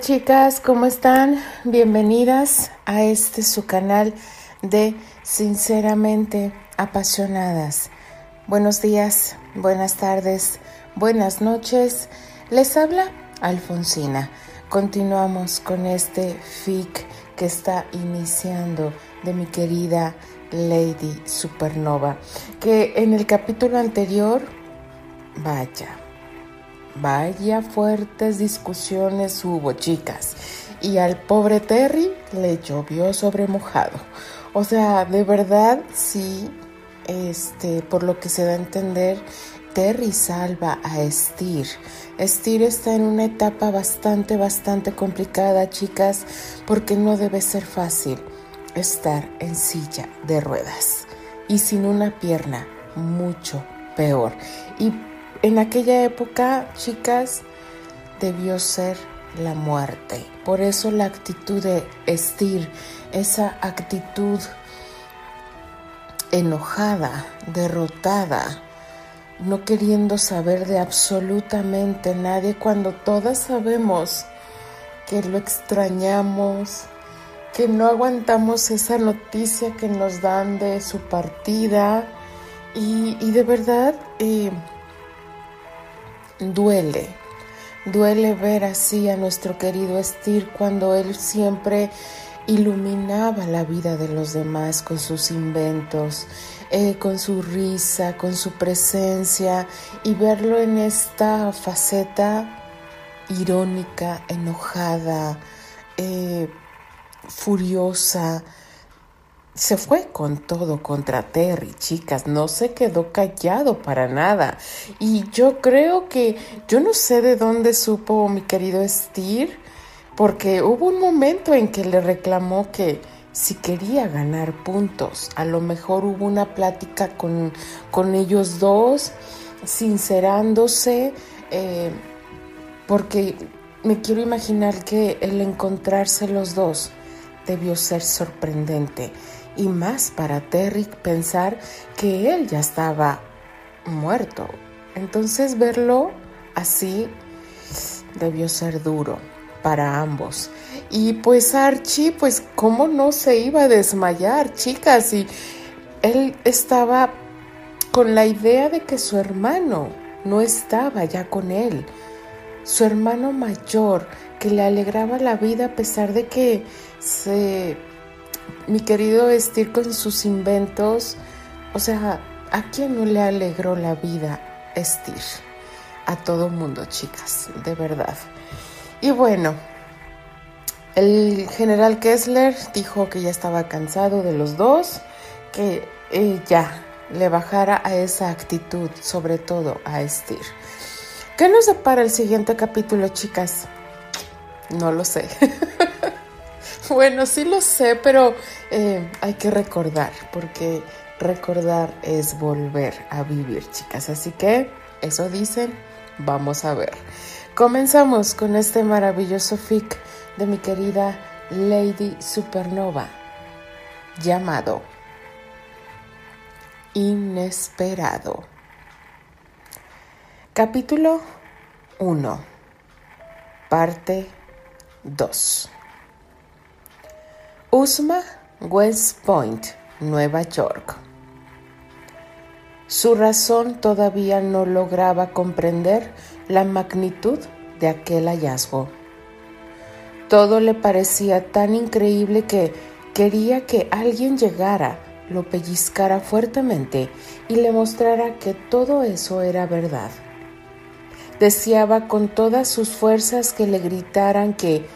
Chicas, ¿cómo están? Bienvenidas a este su canal de Sinceramente Apasionadas. Buenos días, buenas tardes, buenas noches. Les habla Alfonsina. Continuamos con este fic que está iniciando de mi querida Lady Supernova, que en el capítulo anterior, vaya, Vaya fuertes discusiones hubo, chicas. Y al pobre Terry le llovió sobre mojado. O sea, de verdad, sí, este, por lo que se da a entender, Terry salva a Steer. Steer está en una etapa bastante, bastante complicada, chicas, porque no debe ser fácil estar en silla de ruedas. Y sin una pierna, mucho peor. Y en aquella época, chicas, debió ser la muerte. Por eso la actitud de Estir, esa actitud enojada, derrotada, no queriendo saber de absolutamente nadie cuando todas sabemos que lo extrañamos, que no aguantamos esa noticia que nos dan de su partida y, de verdad eh, Duele, duele ver así a nuestro querido Estir cuando él siempre iluminaba la vida de los demás con sus inventos, eh, con su risa, con su presencia y verlo en esta faceta irónica, enojada, eh, furiosa, se fue con todo contra Terry, chicas, no se quedó callado para nada. Y yo creo que, yo no sé de dónde supo mi querido Steer, porque hubo un momento en que le reclamó que si quería ganar puntos, a lo mejor hubo una plática con, con ellos dos, sincerándose, eh, porque me quiero imaginar que el encontrarse los dos debió ser sorprendente y más para Terry pensar que él ya estaba muerto. Entonces verlo así debió ser duro para ambos. Y pues Archie, pues cómo no se iba a desmayar, chicas, y él estaba con la idea de que su hermano no estaba ya con él. Su hermano mayor, que le alegraba la vida a pesar de que se mi querido Estir con sus inventos, o sea, ¿a quién no le alegró la vida Estir? A todo mundo, chicas, de verdad. Y bueno, el general Kessler dijo que ya estaba cansado de los dos, que ya le bajara a esa actitud, sobre todo a Estir. ¿Qué nos depara el siguiente capítulo, chicas? No lo sé. Bueno, sí lo sé, pero eh, hay que recordar, porque recordar es volver a vivir, chicas. Así que, eso dicen, vamos a ver. Comenzamos con este maravilloso fic de mi querida Lady Supernova, llamado Inesperado. Capítulo 1, parte 2. Usma, West Point, Nueva York. Su razón todavía no lograba comprender la magnitud de aquel hallazgo. Todo le parecía tan increíble que quería que alguien llegara, lo pellizcara fuertemente y le mostrara que todo eso era verdad. Deseaba con todas sus fuerzas que le gritaran que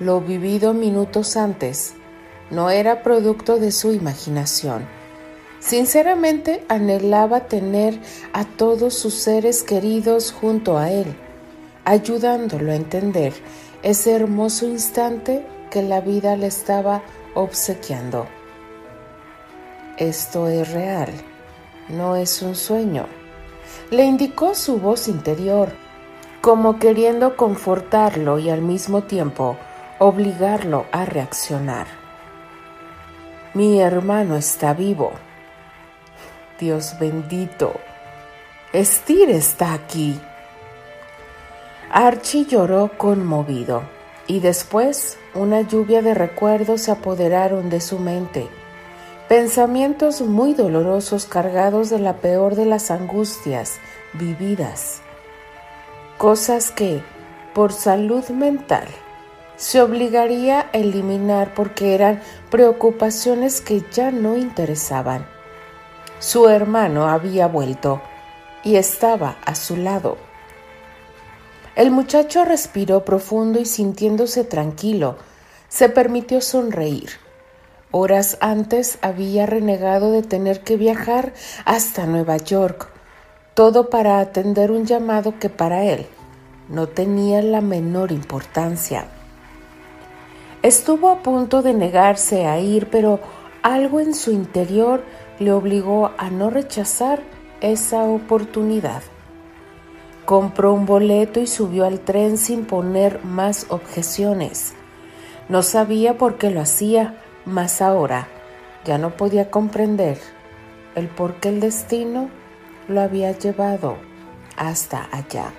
lo vivido minutos antes no era producto de su imaginación. Sinceramente anhelaba tener a todos sus seres queridos junto a él, ayudándolo a entender ese hermoso instante que la vida le estaba obsequiando. Esto es real, no es un sueño, le indicó su voz interior, como queriendo confortarlo y al mismo tiempo obligarlo a reaccionar. Mi hermano está vivo. Dios bendito. Estir está aquí. Archie lloró conmovido. Y después una lluvia de recuerdos se apoderaron de su mente, pensamientos muy dolorosos cargados de la peor de las angustias vividas, cosas que, por salud mental, se obligaría a eliminar porque eran preocupaciones que ya no interesaban. Su hermano había vuelto y estaba a su lado. El muchacho respiró profundo y sintiéndose tranquilo, se permitió sonreír. Horas antes había renegado de tener que viajar hasta Nueva York, todo para atender un llamado que para él no tenía la menor importancia. Estuvo a punto de negarse a ir, pero algo en su interior le obligó a no rechazar esa oportunidad. Compró un boleto y subió al tren sin poner más objeciones. No sabía por qué lo hacía, mas ahora ya no podía comprender el por qué el destino lo había llevado hasta allá.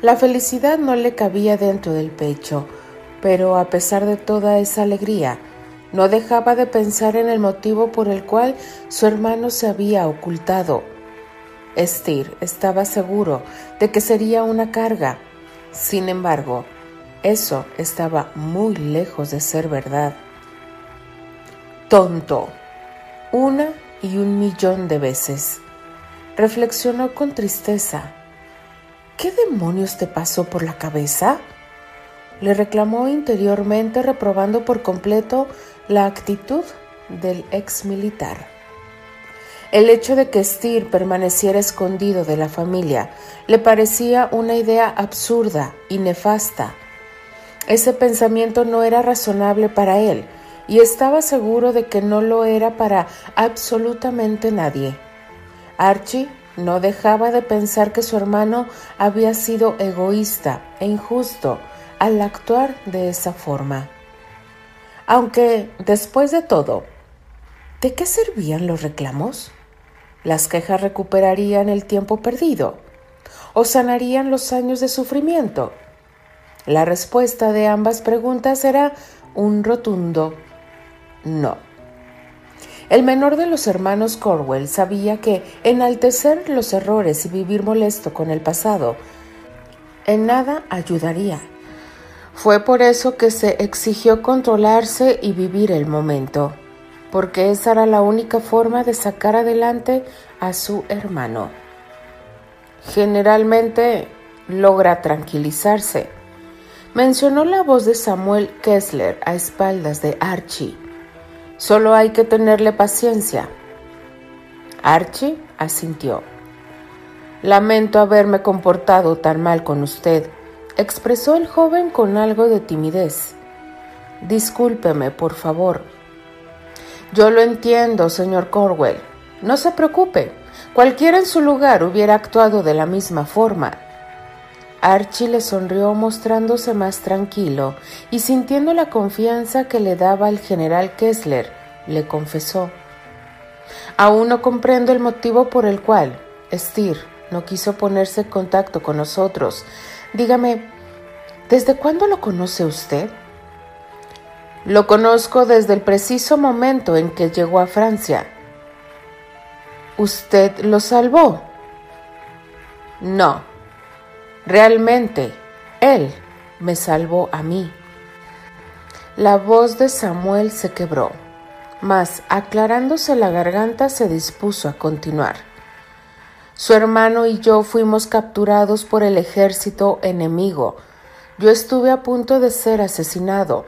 La felicidad no le cabía dentro del pecho, pero a pesar de toda esa alegría, no dejaba de pensar en el motivo por el cual su hermano se había ocultado Estir estaba seguro de que sería una carga. Sin embargo, eso estaba muy lejos de ser verdad. Tonto. Una y un millón de veces. Reflexionó con tristeza. ¿Qué demonios te pasó por la cabeza? Le reclamó interiormente reprobando por completo la actitud del ex militar. El hecho de que Steer permaneciera escondido de la familia le parecía una idea absurda y nefasta. Ese pensamiento no era razonable para él y estaba seguro de que no lo era para absolutamente nadie. Archie no dejaba de pensar que su hermano había sido egoísta e injusto al actuar de esa forma. Aunque, después de todo, ¿de qué servían los reclamos? ¿Las quejas recuperarían el tiempo perdido? ¿O sanarían los años de sufrimiento? La respuesta de ambas preguntas era un rotundo no. El menor de los hermanos Corwell sabía que enaltecer los errores y vivir molesto con el pasado en nada ayudaría. Fue por eso que se exigió controlarse y vivir el momento porque esa era la única forma de sacar adelante a su hermano. Generalmente logra tranquilizarse. Mencionó la voz de Samuel Kessler a espaldas de Archie. Solo hay que tenerle paciencia. Archie asintió. Lamento haberme comportado tan mal con usted, expresó el joven con algo de timidez. Discúlpeme, por favor. Yo lo entiendo, señor Corwell. No se preocupe. Cualquiera en su lugar hubiera actuado de la misma forma. Archie le sonrió mostrándose más tranquilo y sintiendo la confianza que le daba el general Kessler, le confesó. Aún no comprendo el motivo por el cual Steer no quiso ponerse en contacto con nosotros. Dígame, ¿desde cuándo lo conoce usted? Lo conozco desde el preciso momento en que llegó a Francia. ¿Usted lo salvó? No. Realmente, él me salvó a mí. La voz de Samuel se quebró, mas aclarándose la garganta se dispuso a continuar. Su hermano y yo fuimos capturados por el ejército enemigo. Yo estuve a punto de ser asesinado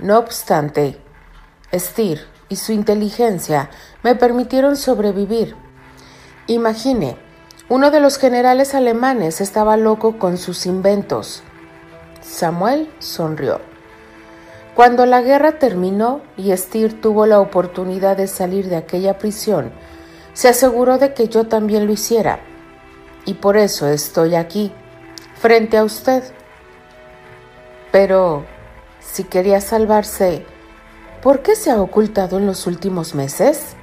no obstante, Steer y su inteligencia me permitieron sobrevivir. Imagine, uno de los generales alemanes estaba loco con sus inventos. Samuel sonrió. Cuando la guerra terminó y Steer tuvo la oportunidad de salir de aquella prisión, se aseguró de que yo también lo hiciera. Y por eso estoy aquí, frente a usted. Pero si quería salvarse, ¿por qué se ha ocultado en los últimos meses?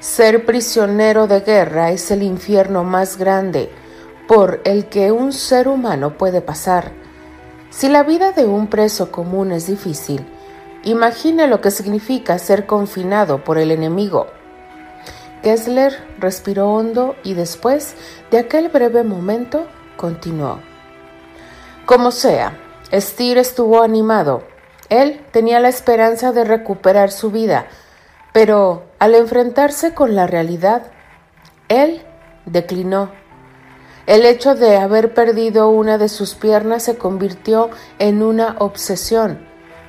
Ser prisionero de guerra es el infierno más grande, por el que un ser humano puede pasar. Si la vida de un preso común es difícil, imagine lo que significa ser confinado por el enemigo. Kessler respiró hondo y después de aquel breve momento continuó. Como sea, Steer estuvo animado. Él tenía la esperanza de recuperar su vida, pero al enfrentarse con la realidad, él declinó. El hecho de haber perdido una de sus piernas se convirtió en una obsesión,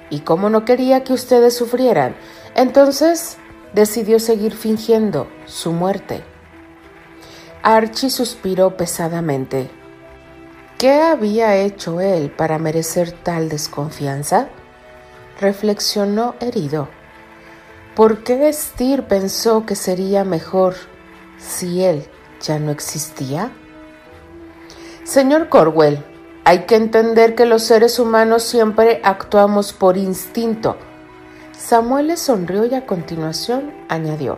y como no quería que ustedes sufrieran, entonces decidió seguir fingiendo su muerte. Archie suspiró pesadamente. ¿Qué había hecho él para merecer tal desconfianza? Reflexionó herido. ¿Por qué Steer pensó que sería mejor si él ya no existía? Señor Corwell, hay que entender que los seres humanos siempre actuamos por instinto. Samuel le sonrió y a continuación añadió.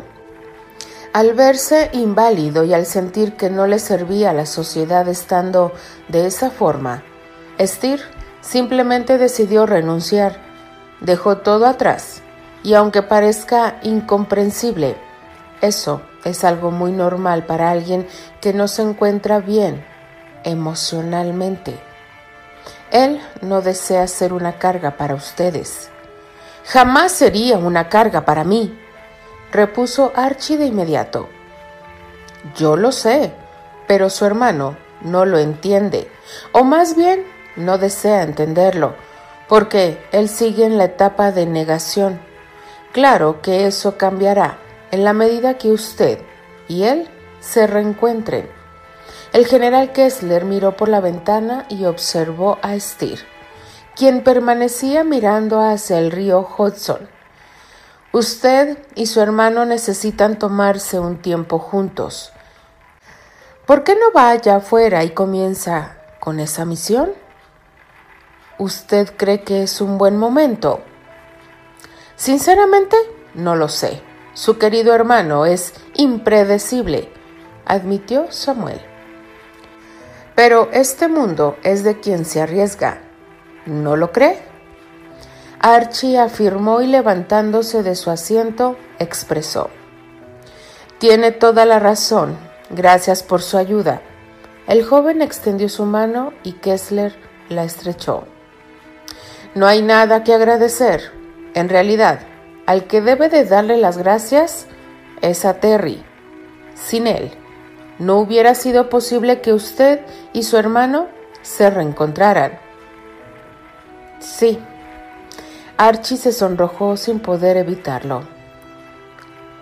Al verse inválido y al sentir que no le servía a la sociedad estando de esa forma, Steer simplemente decidió renunciar, dejó todo atrás, y aunque parezca incomprensible, eso es algo muy normal para alguien que no se encuentra bien emocionalmente. Él no desea ser una carga para ustedes. Jamás sería una carga para mí repuso Archie de inmediato. Yo lo sé, pero su hermano no lo entiende, o más bien no desea entenderlo, porque él sigue en la etapa de negación. Claro que eso cambiará en la medida que usted y él se reencuentren. El general Kessler miró por la ventana y observó a Steer, quien permanecía mirando hacia el río Hudson. Usted y su hermano necesitan tomarse un tiempo juntos. ¿Por qué no va allá afuera y comienza con esa misión? ¿Usted cree que es un buen momento? Sinceramente, no lo sé. Su querido hermano es impredecible, admitió Samuel. Pero este mundo es de quien se arriesga. ¿No lo cree? Archie afirmó y levantándose de su asiento, expresó. Tiene toda la razón. Gracias por su ayuda. El joven extendió su mano y Kessler la estrechó. No hay nada que agradecer. En realidad, al que debe de darle las gracias es a Terry. Sin él, no hubiera sido posible que usted y su hermano se reencontraran. Sí, Archie se sonrojó sin poder evitarlo.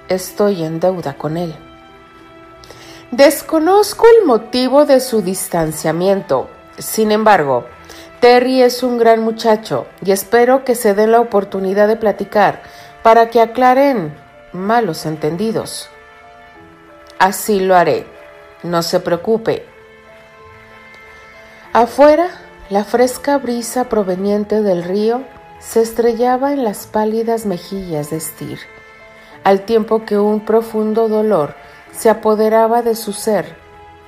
Estoy en deuda con él. Desconozco el motivo de su distanciamiento. Sin embargo, Terry es un gran muchacho y espero que se den la oportunidad de platicar para que aclaren malos entendidos. Así lo haré. No se preocupe. Afuera, la fresca brisa proveniente del río se estrellaba en las pálidas mejillas de Steer, al tiempo que un profundo dolor se apoderaba de su ser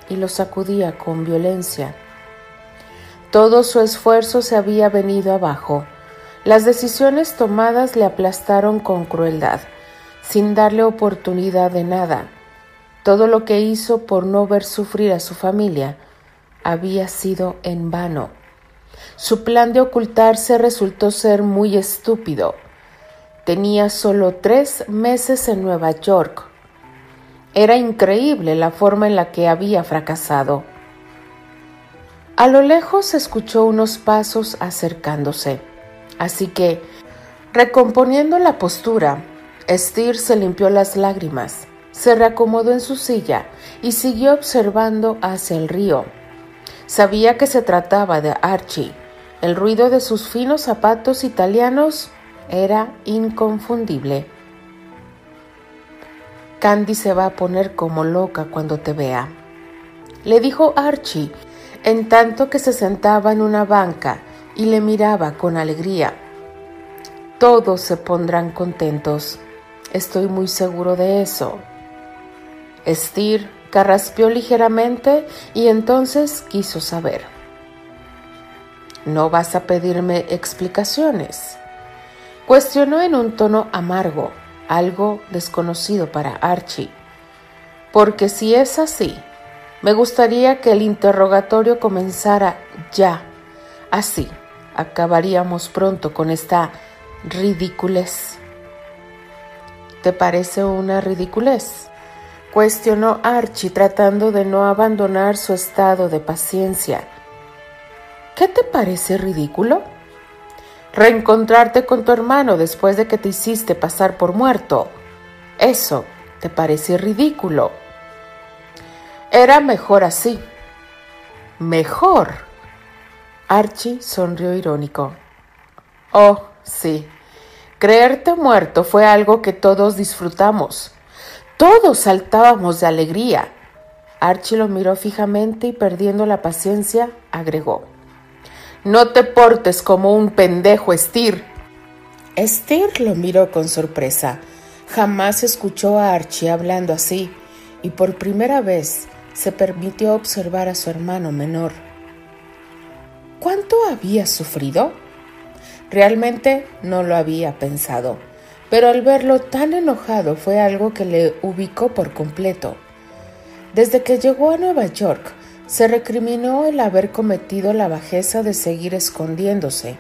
y lo sacudía con violencia. Todo su esfuerzo se había venido abajo. Las decisiones tomadas le aplastaron con crueldad, sin darle oportunidad de nada. Todo lo que hizo por no ver sufrir a su familia había sido en vano. Su plan de ocultarse resultó ser muy estúpido. Tenía solo tres meses en Nueva York. Era increíble la forma en la que había fracasado. A lo lejos escuchó unos pasos acercándose, así que, recomponiendo la postura, Steer se limpió las lágrimas, se reacomodó en su silla y siguió observando hacia el río. Sabía que se trataba de Archie. El ruido de sus finos zapatos italianos era inconfundible. Candy se va a poner como loca cuando te vea, le dijo Archie, en tanto que se sentaba en una banca y le miraba con alegría. Todos se pondrán contentos. Estoy muy seguro de eso. Steer carraspeó ligeramente y entonces quiso saber. ¿No vas a pedirme explicaciones? Cuestionó en un tono amargo, algo desconocido para Archie. Porque si es así, me gustaría que el interrogatorio comenzara ya. Así acabaríamos pronto con esta ridiculez. ¿Te parece una ridiculez? Cuestionó Archie tratando de no abandonar su estado de paciencia. ¿Qué te parece ridículo? Reencontrarte con tu hermano después de que te hiciste pasar por muerto. Eso te parece ridículo. Era mejor así. Mejor. Archie sonrió irónico. Oh, sí. Creerte muerto fue algo que todos disfrutamos. Todos saltábamos de alegría. Archie lo miró fijamente y perdiendo la paciencia, agregó. No te portes como un pendejo, Steer. Steer lo miró con sorpresa. Jamás escuchó a Archie hablando así, y por primera vez se permitió observar a su hermano menor. ¿Cuánto había sufrido? Realmente no lo había pensado, pero al verlo tan enojado fue algo que le ubicó por completo. Desde que llegó a Nueva York, se recriminó el haber cometido la bajeza de seguir escondiéndose.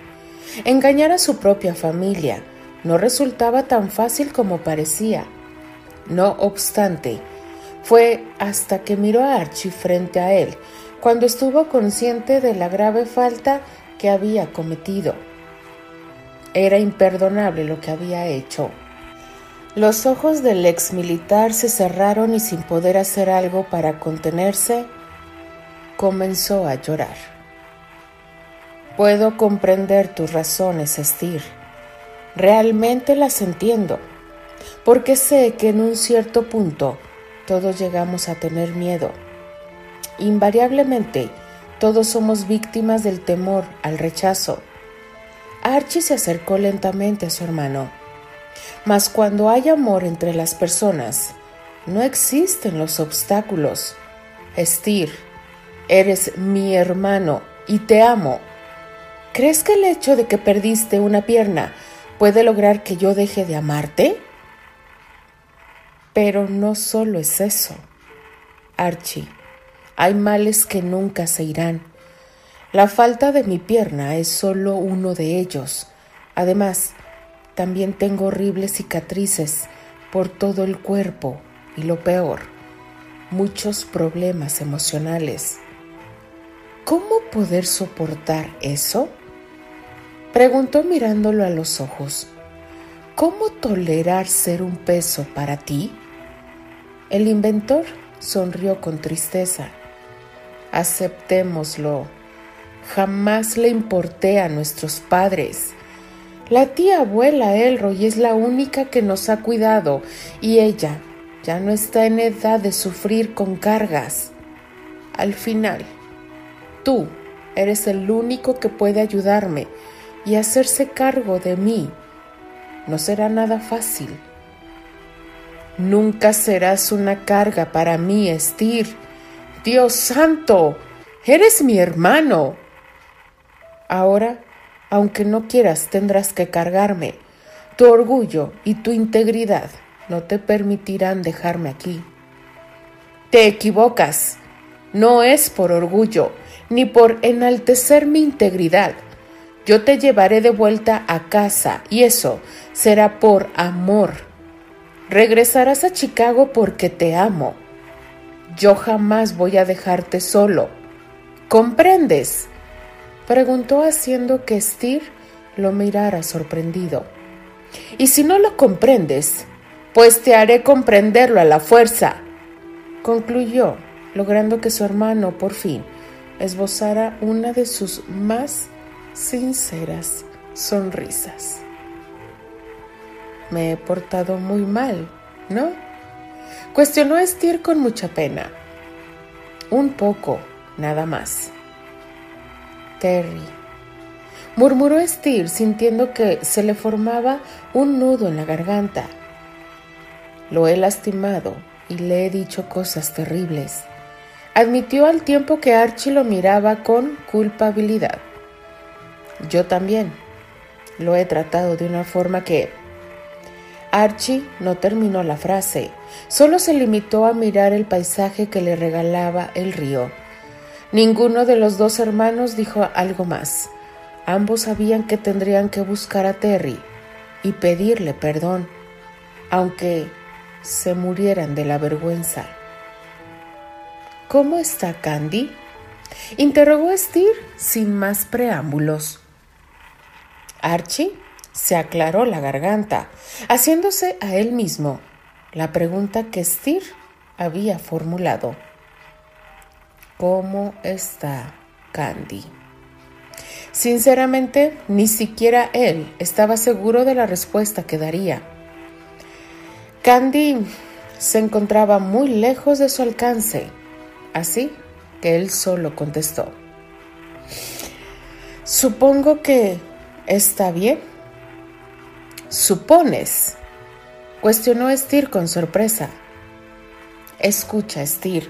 Engañar a su propia familia no resultaba tan fácil como parecía. No obstante, fue hasta que miró a Archie frente a él cuando estuvo consciente de la grave falta que había cometido. Era imperdonable lo que había hecho. Los ojos del ex militar se cerraron y sin poder hacer algo para contenerse, comenzó a llorar. Puedo comprender tus razones, Estir. Realmente las entiendo, porque sé que en un cierto punto todos llegamos a tener miedo. Invariablemente, todos somos víctimas del temor al rechazo. Archie se acercó lentamente a su hermano. Mas cuando hay amor entre las personas, no existen los obstáculos. Estir, Eres mi hermano y te amo. ¿Crees que el hecho de que perdiste una pierna puede lograr que yo deje de amarte? Pero no solo es eso. Archie, hay males que nunca se irán. La falta de mi pierna es solo uno de ellos. Además, también tengo horribles cicatrices por todo el cuerpo y lo peor, muchos problemas emocionales. ¿Cómo poder soportar eso? Preguntó mirándolo a los ojos. ¿Cómo tolerar ser un peso para ti? El inventor sonrió con tristeza. Aceptémoslo. Jamás le importé a nuestros padres. La tía abuela Elroy es la única que nos ha cuidado y ella ya no está en edad de sufrir con cargas. Al final, Tú eres el único que puede ayudarme y hacerse cargo de mí. No será nada fácil. Nunca serás una carga para mí, Estir. Dios santo, eres mi hermano. Ahora, aunque no quieras, tendrás que cargarme. Tu orgullo y tu integridad no te permitirán dejarme aquí. Te equivocas. No es por orgullo, ni por enaltecer mi integridad. Yo te llevaré de vuelta a casa y eso será por amor. Regresarás a Chicago porque te amo. Yo jamás voy a dejarte solo. ¿Comprendes? Preguntó haciendo que Steve lo mirara sorprendido. Y si no lo comprendes, pues te haré comprenderlo a la fuerza. Concluyó, logrando que su hermano por fin esbozara una de sus más sinceras sonrisas. Me he portado muy mal, ¿no? Cuestionó a Stier con mucha pena. Un poco, nada más. Terry. Murmuró Steer sintiendo que se le formaba un nudo en la garganta. Lo he lastimado y le he dicho cosas terribles. Admitió al tiempo que Archie lo miraba con culpabilidad. Yo también. Lo he tratado de una forma que... Archie no terminó la frase, solo se limitó a mirar el paisaje que le regalaba el río. Ninguno de los dos hermanos dijo algo más. Ambos sabían que tendrían que buscar a Terry y pedirle perdón, aunque se murieran de la vergüenza. ¿Cómo está Candy? interrogó Steve sin más preámbulos. Archie se aclaró la garganta, haciéndose a él mismo la pregunta que Steve había formulado. ¿Cómo está Candy? Sinceramente, ni siquiera él estaba seguro de la respuesta que daría. Candy se encontraba muy lejos de su alcance, así que él solo contestó. Supongo que ¿Está bien? ¿Supones? Cuestionó Stir con sorpresa. Escucha, Stir.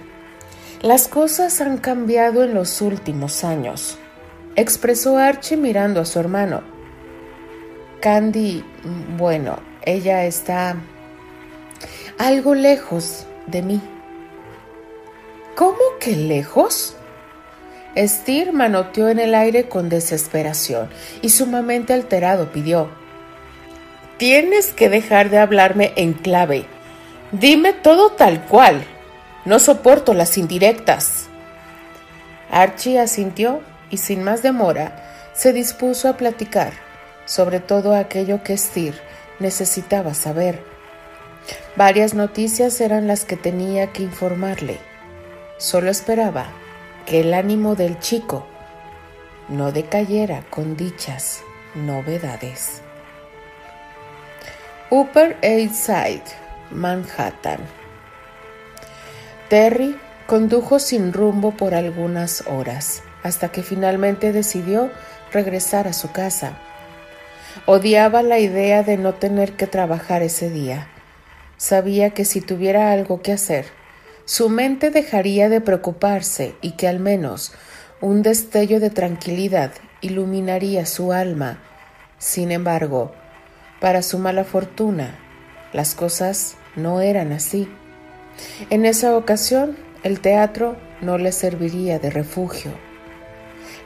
Las cosas han cambiado en los últimos años, expresó Archie mirando a su hermano. Candy, bueno, ella está algo lejos de mí. ¿Cómo que lejos? Steer manoteó en el aire con desesperación y sumamente alterado pidió, Tienes que dejar de hablarme en clave. Dime todo tal cual. No soporto las indirectas. Archie asintió y sin más demora se dispuso a platicar sobre todo aquello que Steer necesitaba saber. Varias noticias eran las que tenía que informarle. Solo esperaba que el ánimo del chico no decayera con dichas novedades. Upper East Side, Manhattan. Terry condujo sin rumbo por algunas horas, hasta que finalmente decidió regresar a su casa. Odiaba la idea de no tener que trabajar ese día. Sabía que si tuviera algo que hacer, su mente dejaría de preocuparse y que al menos un destello de tranquilidad iluminaría su alma. Sin embargo, para su mala fortuna, las cosas no eran así. En esa ocasión, el teatro no le serviría de refugio.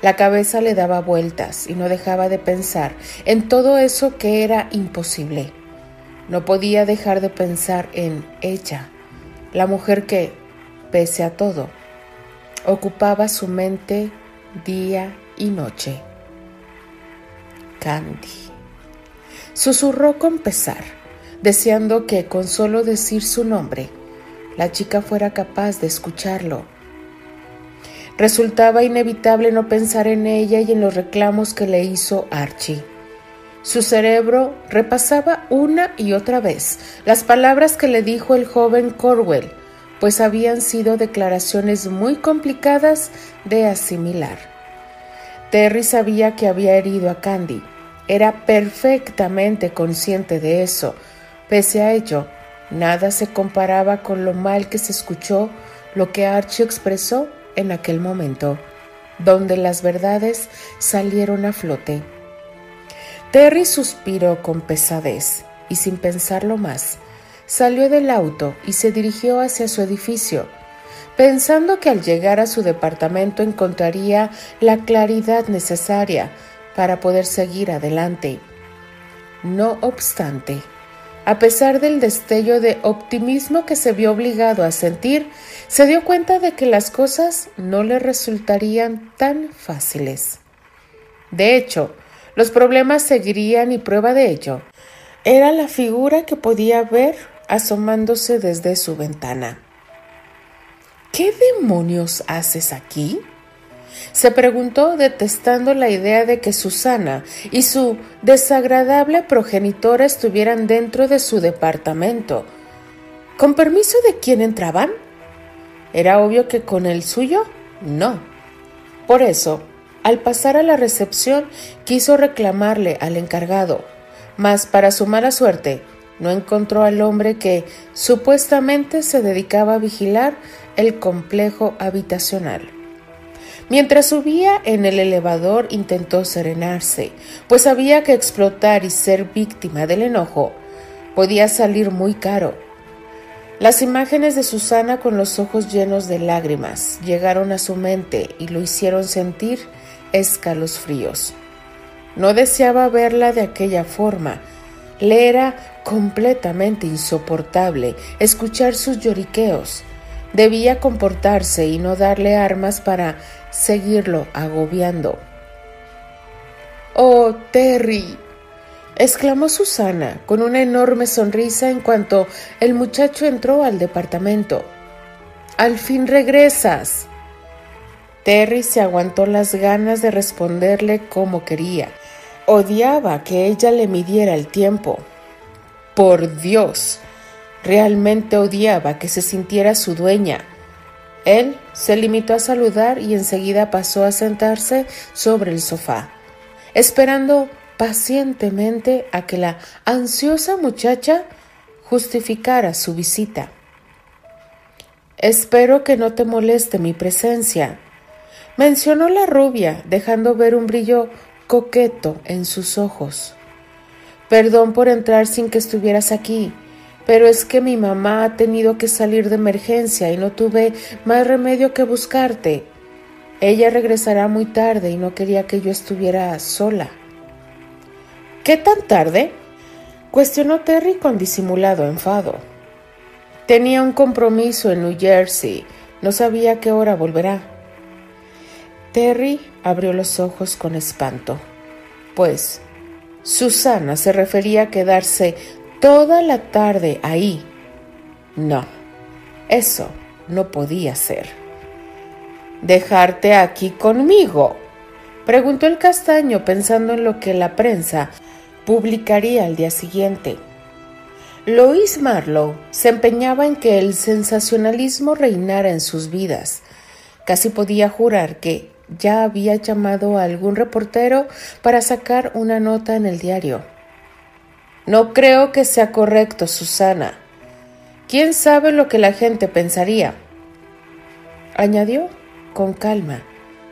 La cabeza le daba vueltas y no dejaba de pensar en todo eso que era imposible. No podía dejar de pensar en ella, la mujer que, pese a todo, ocupaba su mente día y noche. Candy. Susurró con pesar, deseando que con solo decir su nombre, la chica fuera capaz de escucharlo. Resultaba inevitable no pensar en ella y en los reclamos que le hizo Archie. Su cerebro repasaba una y otra vez las palabras que le dijo el joven Corwell, pues habían sido declaraciones muy complicadas de asimilar. Terry sabía que había herido a Candy. Era perfectamente consciente de eso. Pese a ello, nada se comparaba con lo mal que se escuchó lo que Archie expresó en aquel momento, donde las verdades salieron a flote. Terry suspiró con pesadez y sin pensarlo más, salió del auto y se dirigió hacia su edificio, pensando que al llegar a su departamento encontraría la claridad necesaria para poder seguir adelante. No obstante, a pesar del destello de optimismo que se vio obligado a sentir, se dio cuenta de que las cosas no le resultarían tan fáciles. De hecho, los problemas seguirían y prueba de ello era la figura que podía ver asomándose desde su ventana. ¿Qué demonios haces aquí? Se preguntó detestando la idea de que Susana y su desagradable progenitora estuvieran dentro de su departamento. ¿Con permiso de quién entraban? Era obvio que con el suyo no. Por eso al pasar a la recepción quiso reclamarle al encargado, mas para su mala suerte no encontró al hombre que supuestamente se dedicaba a vigilar el complejo habitacional. Mientras subía en el elevador intentó serenarse, pues sabía que explotar y ser víctima del enojo podía salir muy caro. Las imágenes de Susana con los ojos llenos de lágrimas llegaron a su mente y lo hicieron sentir escalofríos. No deseaba verla de aquella forma. Le era completamente insoportable escuchar sus lloriqueos. Debía comportarse y no darle armas para seguirlo agobiando. Oh, Terry, exclamó Susana con una enorme sonrisa en cuanto el muchacho entró al departamento. Al fin regresas. Terry se aguantó las ganas de responderle como quería. Odiaba que ella le midiera el tiempo. Por Dios, realmente odiaba que se sintiera su dueña. Él se limitó a saludar y enseguida pasó a sentarse sobre el sofá, esperando pacientemente a que la ansiosa muchacha justificara su visita. Espero que no te moleste mi presencia, mencionó la rubia, dejando ver un brillo coqueto en sus ojos. Perdón por entrar sin que estuvieras aquí, pero es que mi mamá ha tenido que salir de emergencia y no tuve más remedio que buscarte. Ella regresará muy tarde y no quería que yo estuviera sola. ¿Qué tan tarde? cuestionó Terry con disimulado enfado. Tenía un compromiso en New Jersey. No sabía qué hora volverá. Terry abrió los ojos con espanto, pues Susana se refería a quedarse toda la tarde ahí. No, eso no podía ser. ¿Dejarte aquí conmigo? preguntó el castaño pensando en lo que la prensa publicaría al día siguiente. Lois Marlowe se empeñaba en que el sensacionalismo reinara en sus vidas. Casi podía jurar que ya había llamado a algún reportero para sacar una nota en el diario. No creo que sea correcto, Susana. ¿Quién sabe lo que la gente pensaría? añadió con calma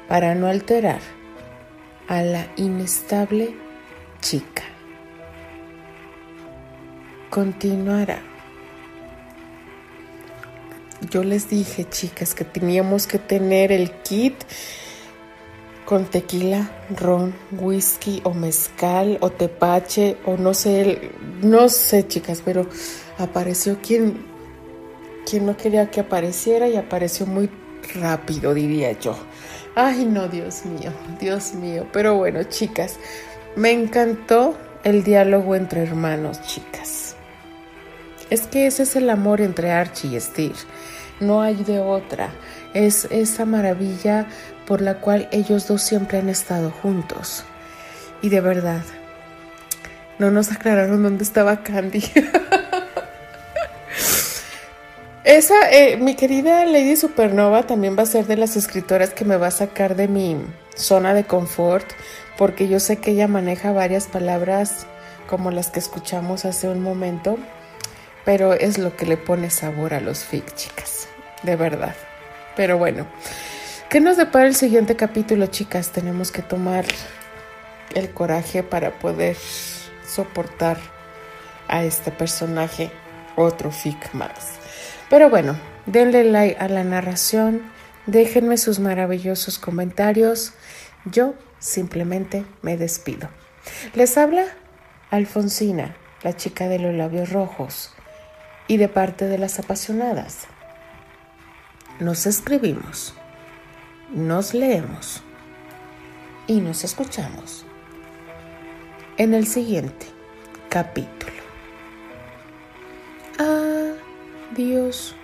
para no alterar a la inestable chica continuará. Yo les dije, chicas, que teníamos que tener el kit con tequila, ron, whisky o mezcal o tepache o no sé, no sé, chicas, pero apareció quien quien no quería que apareciera y apareció muy rápido, diría yo. Ay, no, Dios mío, Dios mío. Pero bueno, chicas, me encantó el diálogo entre hermanos, chicas. Es que ese es el amor entre Archie y Steve. No hay de otra. Es esa maravilla por la cual ellos dos siempre han estado juntos. Y de verdad, no nos aclararon dónde estaba Candy. Esa, eh, mi querida Lady Supernova también va a ser de las escritoras que me va a sacar de mi zona de confort, porque yo sé que ella maneja varias palabras como las que escuchamos hace un momento pero es lo que le pone sabor a los fic, chicas, de verdad. Pero bueno, ¿qué nos depara el siguiente capítulo, chicas? Tenemos que tomar el coraje para poder soportar a este personaje, otro fic más. Pero bueno, denle like a la narración, déjenme sus maravillosos comentarios. Yo simplemente me despido. Les habla Alfonsina, la chica de los labios rojos y de parte de las apasionadas. Nos escribimos, nos leemos y nos escuchamos en el siguiente capítulo. Adiós.